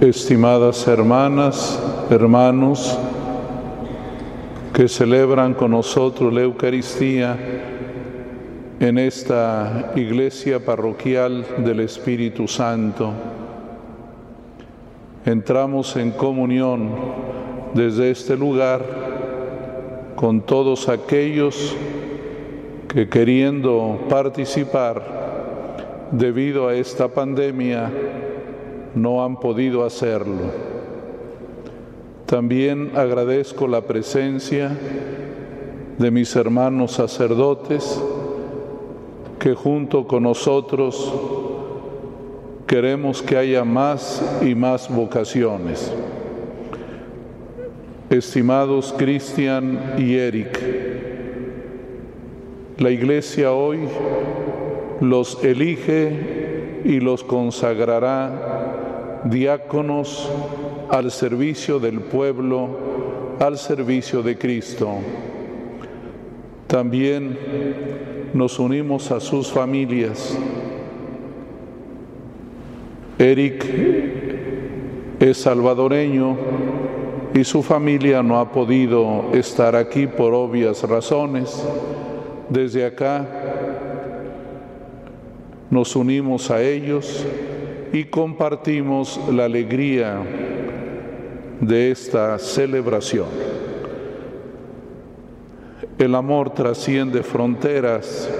estimadas hermanas, hermanos, que celebran con nosotros la Eucaristía en esta iglesia parroquial del Espíritu Santo. Entramos en comunión desde este lugar con todos aquellos que queriendo participar debido a esta pandemia no han podido hacerlo. También agradezco la presencia de mis hermanos sacerdotes que junto con nosotros queremos que haya más y más vocaciones. Estimados Cristian y Eric, la Iglesia hoy los elige y los consagrará diáconos al servicio del pueblo, al servicio de Cristo. También nos unimos a sus familias. Eric es salvadoreño y su familia no ha podido estar aquí por obvias razones. Desde acá nos unimos a ellos y compartimos la alegría de esta celebración. El amor trasciende fronteras,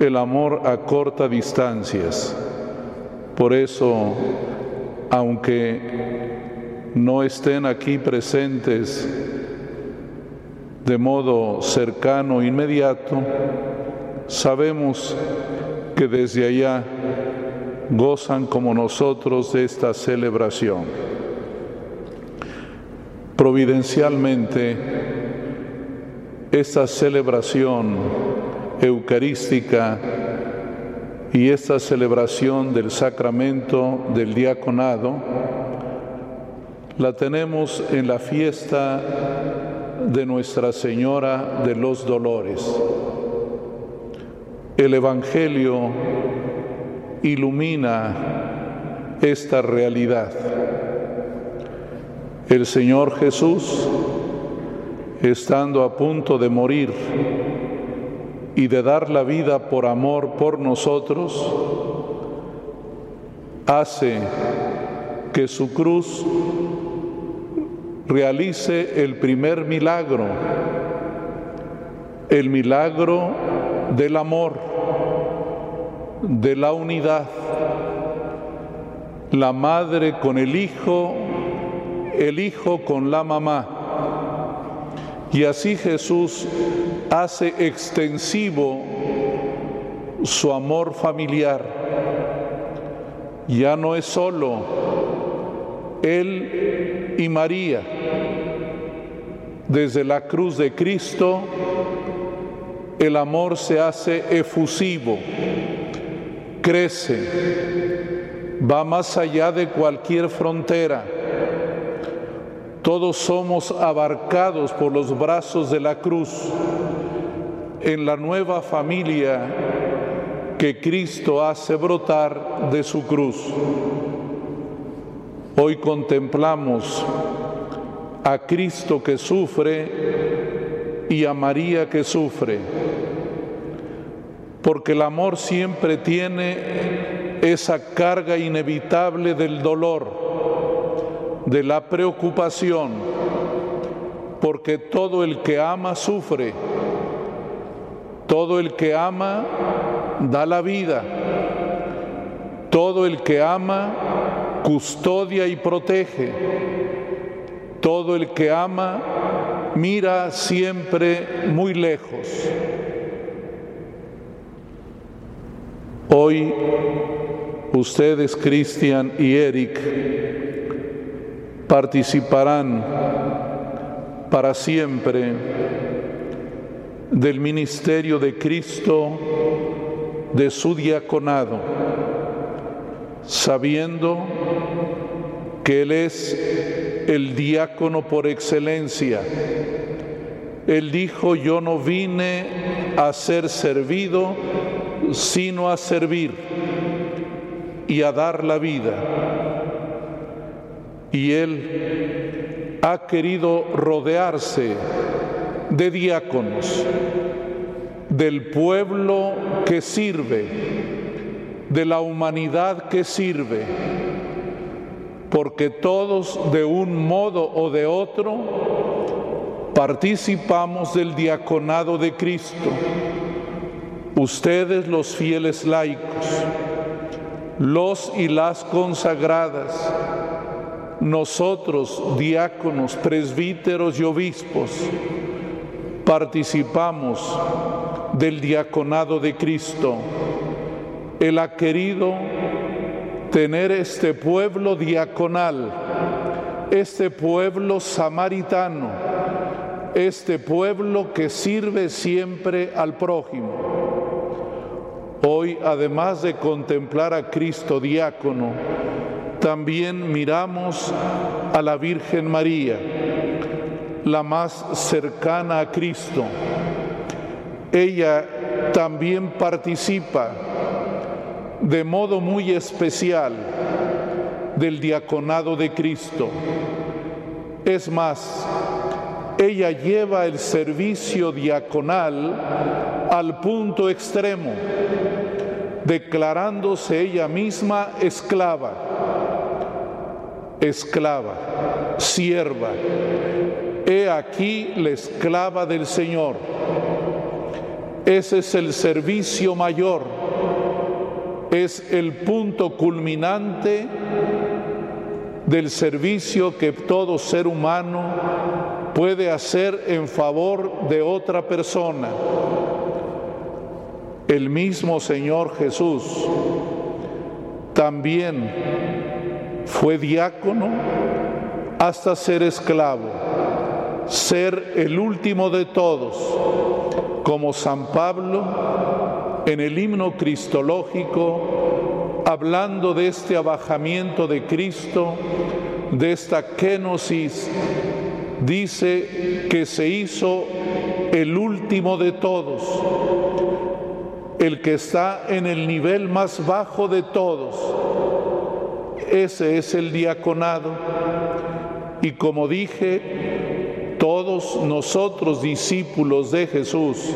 el amor acorta distancias. Por eso, aunque no estén aquí presentes de modo cercano, inmediato, sabemos que desde allá gozan como nosotros de esta celebración. Providencialmente, esta celebración eucarística y esta celebración del sacramento del diaconado la tenemos en la fiesta de Nuestra Señora de los Dolores el Evangelio ilumina esta realidad. El Señor Jesús, estando a punto de morir y de dar la vida por amor por nosotros, hace que su cruz realice el primer milagro, el milagro del amor de la unidad, la madre con el hijo, el hijo con la mamá. Y así Jesús hace extensivo su amor familiar. Ya no es solo Él y María. Desde la cruz de Cristo, el amor se hace efusivo crece, va más allá de cualquier frontera. Todos somos abarcados por los brazos de la cruz en la nueva familia que Cristo hace brotar de su cruz. Hoy contemplamos a Cristo que sufre y a María que sufre porque el amor siempre tiene esa carga inevitable del dolor, de la preocupación, porque todo el que ama sufre, todo el que ama da la vida, todo el que ama custodia y protege, todo el que ama mira siempre muy lejos. Hoy ustedes, Cristian y Eric, participarán para siempre del ministerio de Cristo, de su diaconado, sabiendo que Él es el diácono por excelencia. Él dijo, yo no vine a ser servido, sino a servir y a dar la vida. y Él ha querido rodearse de diáconos, del pueblo que sirve, de la humanidad que sirve, porque todos de un modo o de otro participamos del diaconado de Cristo. Ustedes los fieles laicos, los y las consagradas, nosotros diáconos, presbíteros y obispos, participamos del diaconado de Cristo. Él ha querido tener este pueblo diaconal, este pueblo samaritano, este pueblo que sirve siempre al prójimo. Hoy, además de contemplar a Cristo diácono, también miramos a la Virgen María, la más cercana a Cristo. Ella también participa de modo muy especial del diaconado de Cristo. Es más, ella lleva el servicio diaconal al punto extremo, declarándose ella misma esclava, esclava, sierva. He aquí la esclava del Señor. Ese es el servicio mayor, es el punto culminante del servicio que todo ser humano puede hacer en favor de otra persona. El mismo Señor Jesús también fue diácono hasta ser esclavo, ser el último de todos, como San Pablo en el himno cristológico, hablando de este abajamiento de Cristo, de esta kenosis, dice que se hizo el último de todos el que está en el nivel más bajo de todos. Ese es el diaconado. Y como dije, todos nosotros discípulos de Jesús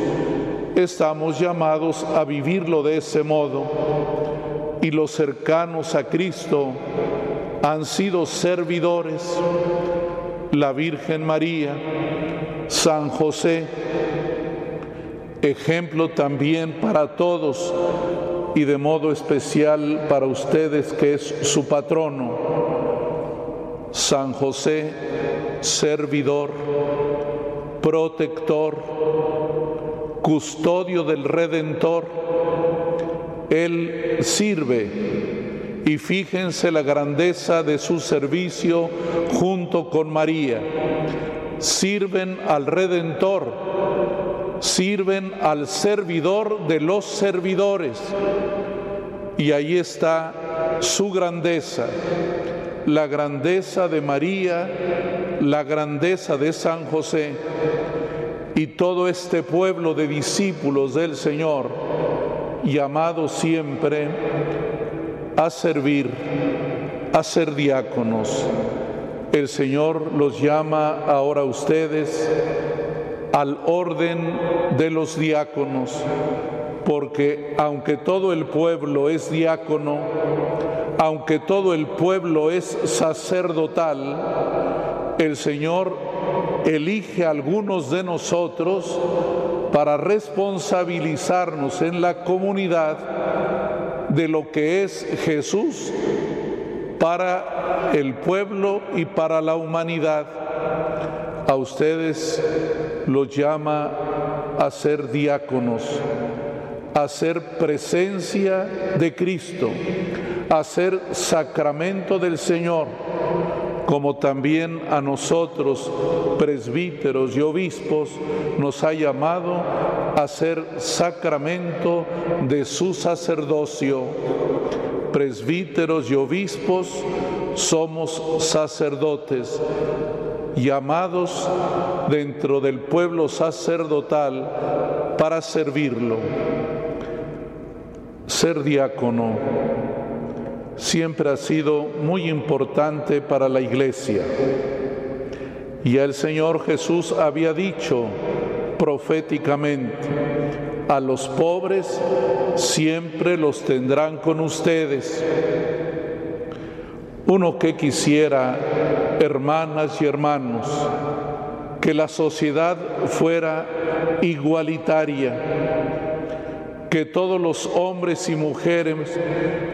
estamos llamados a vivirlo de ese modo. Y los cercanos a Cristo han sido servidores, la Virgen María, San José, ejemplo también para todos y de modo especial para ustedes que es su patrono. San José, servidor, protector, custodio del Redentor, Él sirve y fíjense la grandeza de su servicio junto con María. Sirven al Redentor sirven al servidor de los servidores. Y ahí está su grandeza, la grandeza de María, la grandeza de San José y todo este pueblo de discípulos del Señor, llamados siempre a servir, a ser diáconos. El Señor los llama ahora a ustedes al orden de los diáconos, porque aunque todo el pueblo es diácono, aunque todo el pueblo es sacerdotal, el Señor elige a algunos de nosotros para responsabilizarnos en la comunidad de lo que es Jesús para el pueblo y para la humanidad. A ustedes los llama a ser diáconos, a ser presencia de Cristo, a ser sacramento del Señor, como también a nosotros, presbíteros y obispos, nos ha llamado a ser sacramento de su sacerdocio. Presbíteros y obispos somos sacerdotes llamados dentro del pueblo sacerdotal para servirlo. Ser diácono siempre ha sido muy importante para la iglesia. Y el Señor Jesús había dicho proféticamente, a los pobres siempre los tendrán con ustedes. Uno que quisiera, hermanas y hermanos, que la sociedad fuera igualitaria, que todos los hombres y mujeres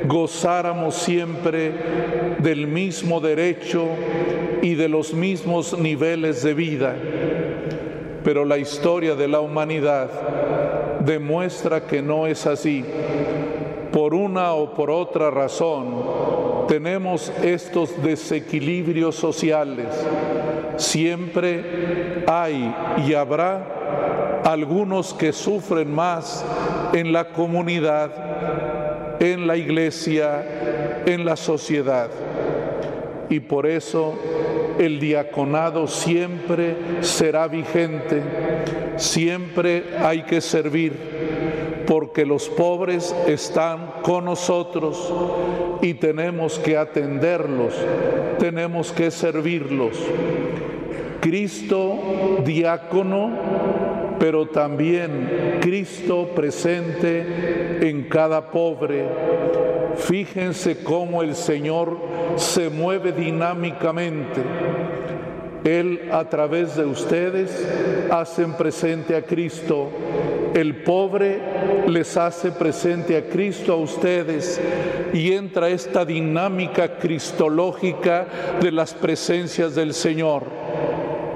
gozáramos siempre del mismo derecho y de los mismos niveles de vida. Pero la historia de la humanidad demuestra que no es así. Por una o por otra razón tenemos estos desequilibrios sociales. Siempre hay y habrá algunos que sufren más en la comunidad, en la iglesia, en la sociedad. Y por eso el diaconado siempre será vigente, siempre hay que servir, porque los pobres están con nosotros y tenemos que atenderlos, tenemos que servirlos. Cristo diácono, pero también Cristo presente en cada pobre. Fíjense cómo el Señor se mueve dinámicamente. Él a través de ustedes hacen presente a Cristo. El pobre les hace presente a Cristo a ustedes y entra esta dinámica cristológica de las presencias del Señor.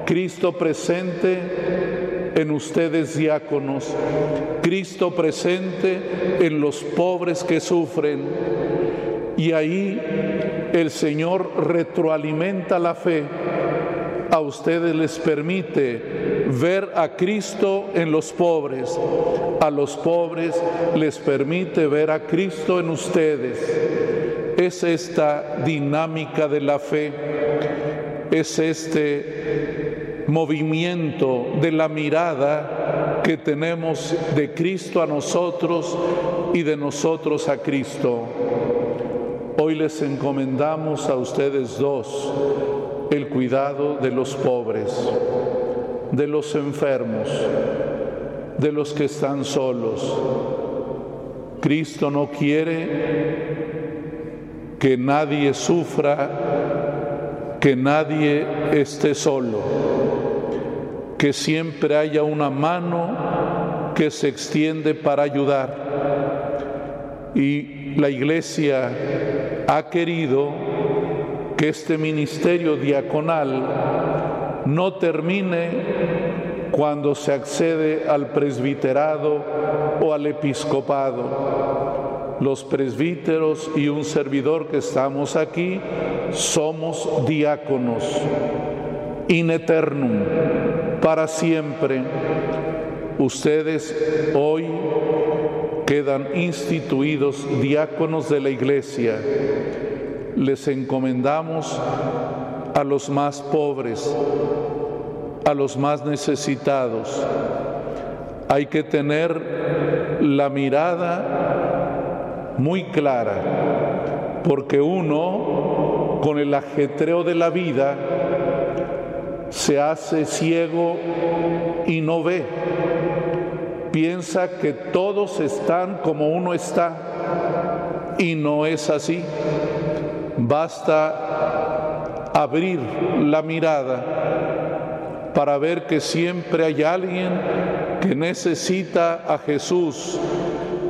Cristo presente en ustedes diáconos, Cristo presente en los pobres que sufren. Y ahí el Señor retroalimenta la fe. A ustedes les permite ver a Cristo en los pobres. A los pobres les permite ver a Cristo en ustedes. Es esta dinámica de la fe. Es este movimiento de la mirada que tenemos de Cristo a nosotros y de nosotros a Cristo. Hoy les encomendamos a ustedes dos el cuidado de los pobres, de los enfermos, de los que están solos. Cristo no quiere que nadie sufra, que nadie esté solo, que siempre haya una mano que se extiende para ayudar. Y la iglesia ha querido que este ministerio diaconal no termine cuando se accede al presbiterado o al episcopado. Los presbíteros y un servidor que estamos aquí somos diáconos, in eternum, para siempre. Ustedes hoy quedan instituidos diáconos de la iglesia. Les encomendamos a los más pobres, a los más necesitados. Hay que tener la mirada muy clara, porque uno, con el ajetreo de la vida, se hace ciego y no ve piensa que todos están como uno está y no es así. Basta abrir la mirada para ver que siempre hay alguien que necesita a Jesús,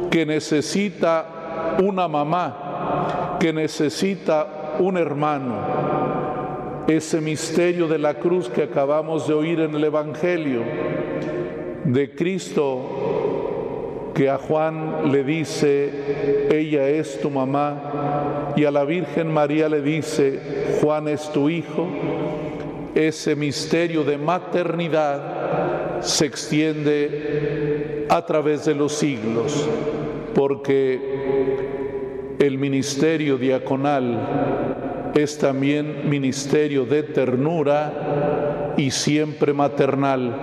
que necesita una mamá, que necesita un hermano. Ese misterio de la cruz que acabamos de oír en el Evangelio de Cristo que a Juan le dice, ella es tu mamá, y a la Virgen María le dice, Juan es tu hijo, ese misterio de maternidad se extiende a través de los siglos, porque el ministerio diaconal es también ministerio de ternura y siempre maternal.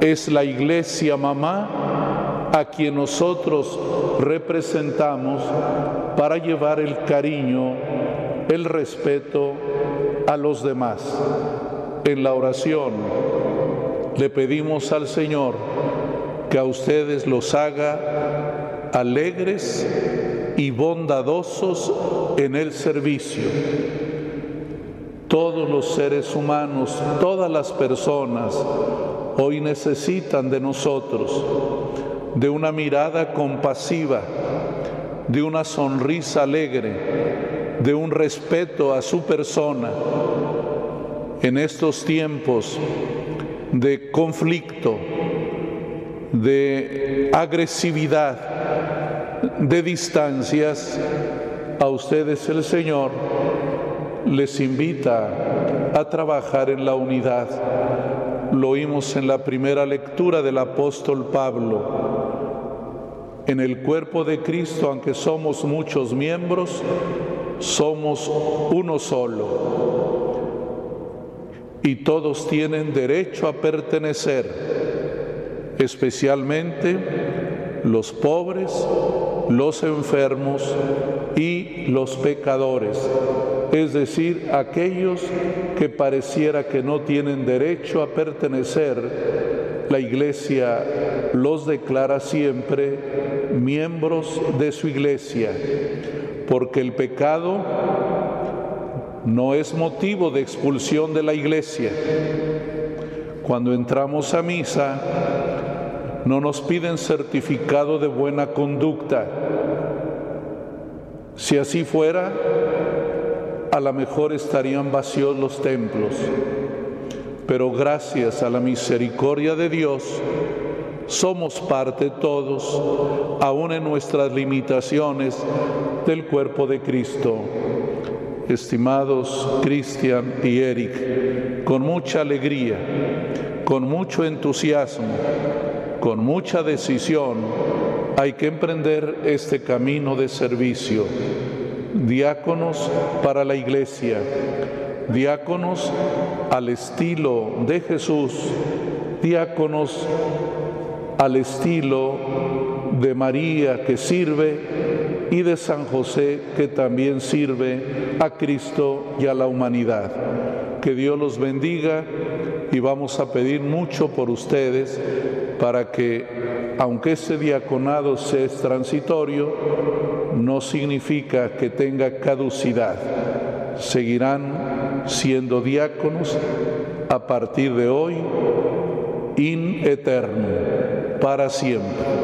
Es la iglesia mamá a quien nosotros representamos para llevar el cariño, el respeto a los demás. En la oración le pedimos al Señor que a ustedes los haga alegres y bondadosos en el servicio. Todos los seres humanos, todas las personas hoy necesitan de nosotros, de una mirada compasiva, de una sonrisa alegre, de un respeto a su persona. En estos tiempos de conflicto, de agresividad, de distancias, a ustedes el Señor les invita a trabajar en la unidad. Lo oímos en la primera lectura del apóstol Pablo. En el cuerpo de Cristo, aunque somos muchos miembros, somos uno solo. Y todos tienen derecho a pertenecer, especialmente los pobres, los enfermos y los pecadores, es decir, aquellos que pareciera que no tienen derecho a pertenecer, la Iglesia los declara siempre miembros de su Iglesia, porque el pecado no es motivo de expulsión de la Iglesia. Cuando entramos a misa, no nos piden certificado de buena conducta. Si así fuera, a lo mejor estarían vacíos los templos. Pero gracias a la misericordia de Dios, somos parte todos, aún en nuestras limitaciones, del cuerpo de Cristo. Estimados Cristian y Eric, con mucha alegría, con mucho entusiasmo, con mucha decisión hay que emprender este camino de servicio. Diáconos para la iglesia, diáconos al estilo de Jesús, diáconos al estilo de María que sirve y de San José que también sirve a Cristo y a la humanidad. Que Dios los bendiga y vamos a pedir mucho por ustedes para que, aunque ese diaconado sea transitorio, no significa que tenga caducidad. Seguirán siendo diáconos a partir de hoy, in eterno, para siempre.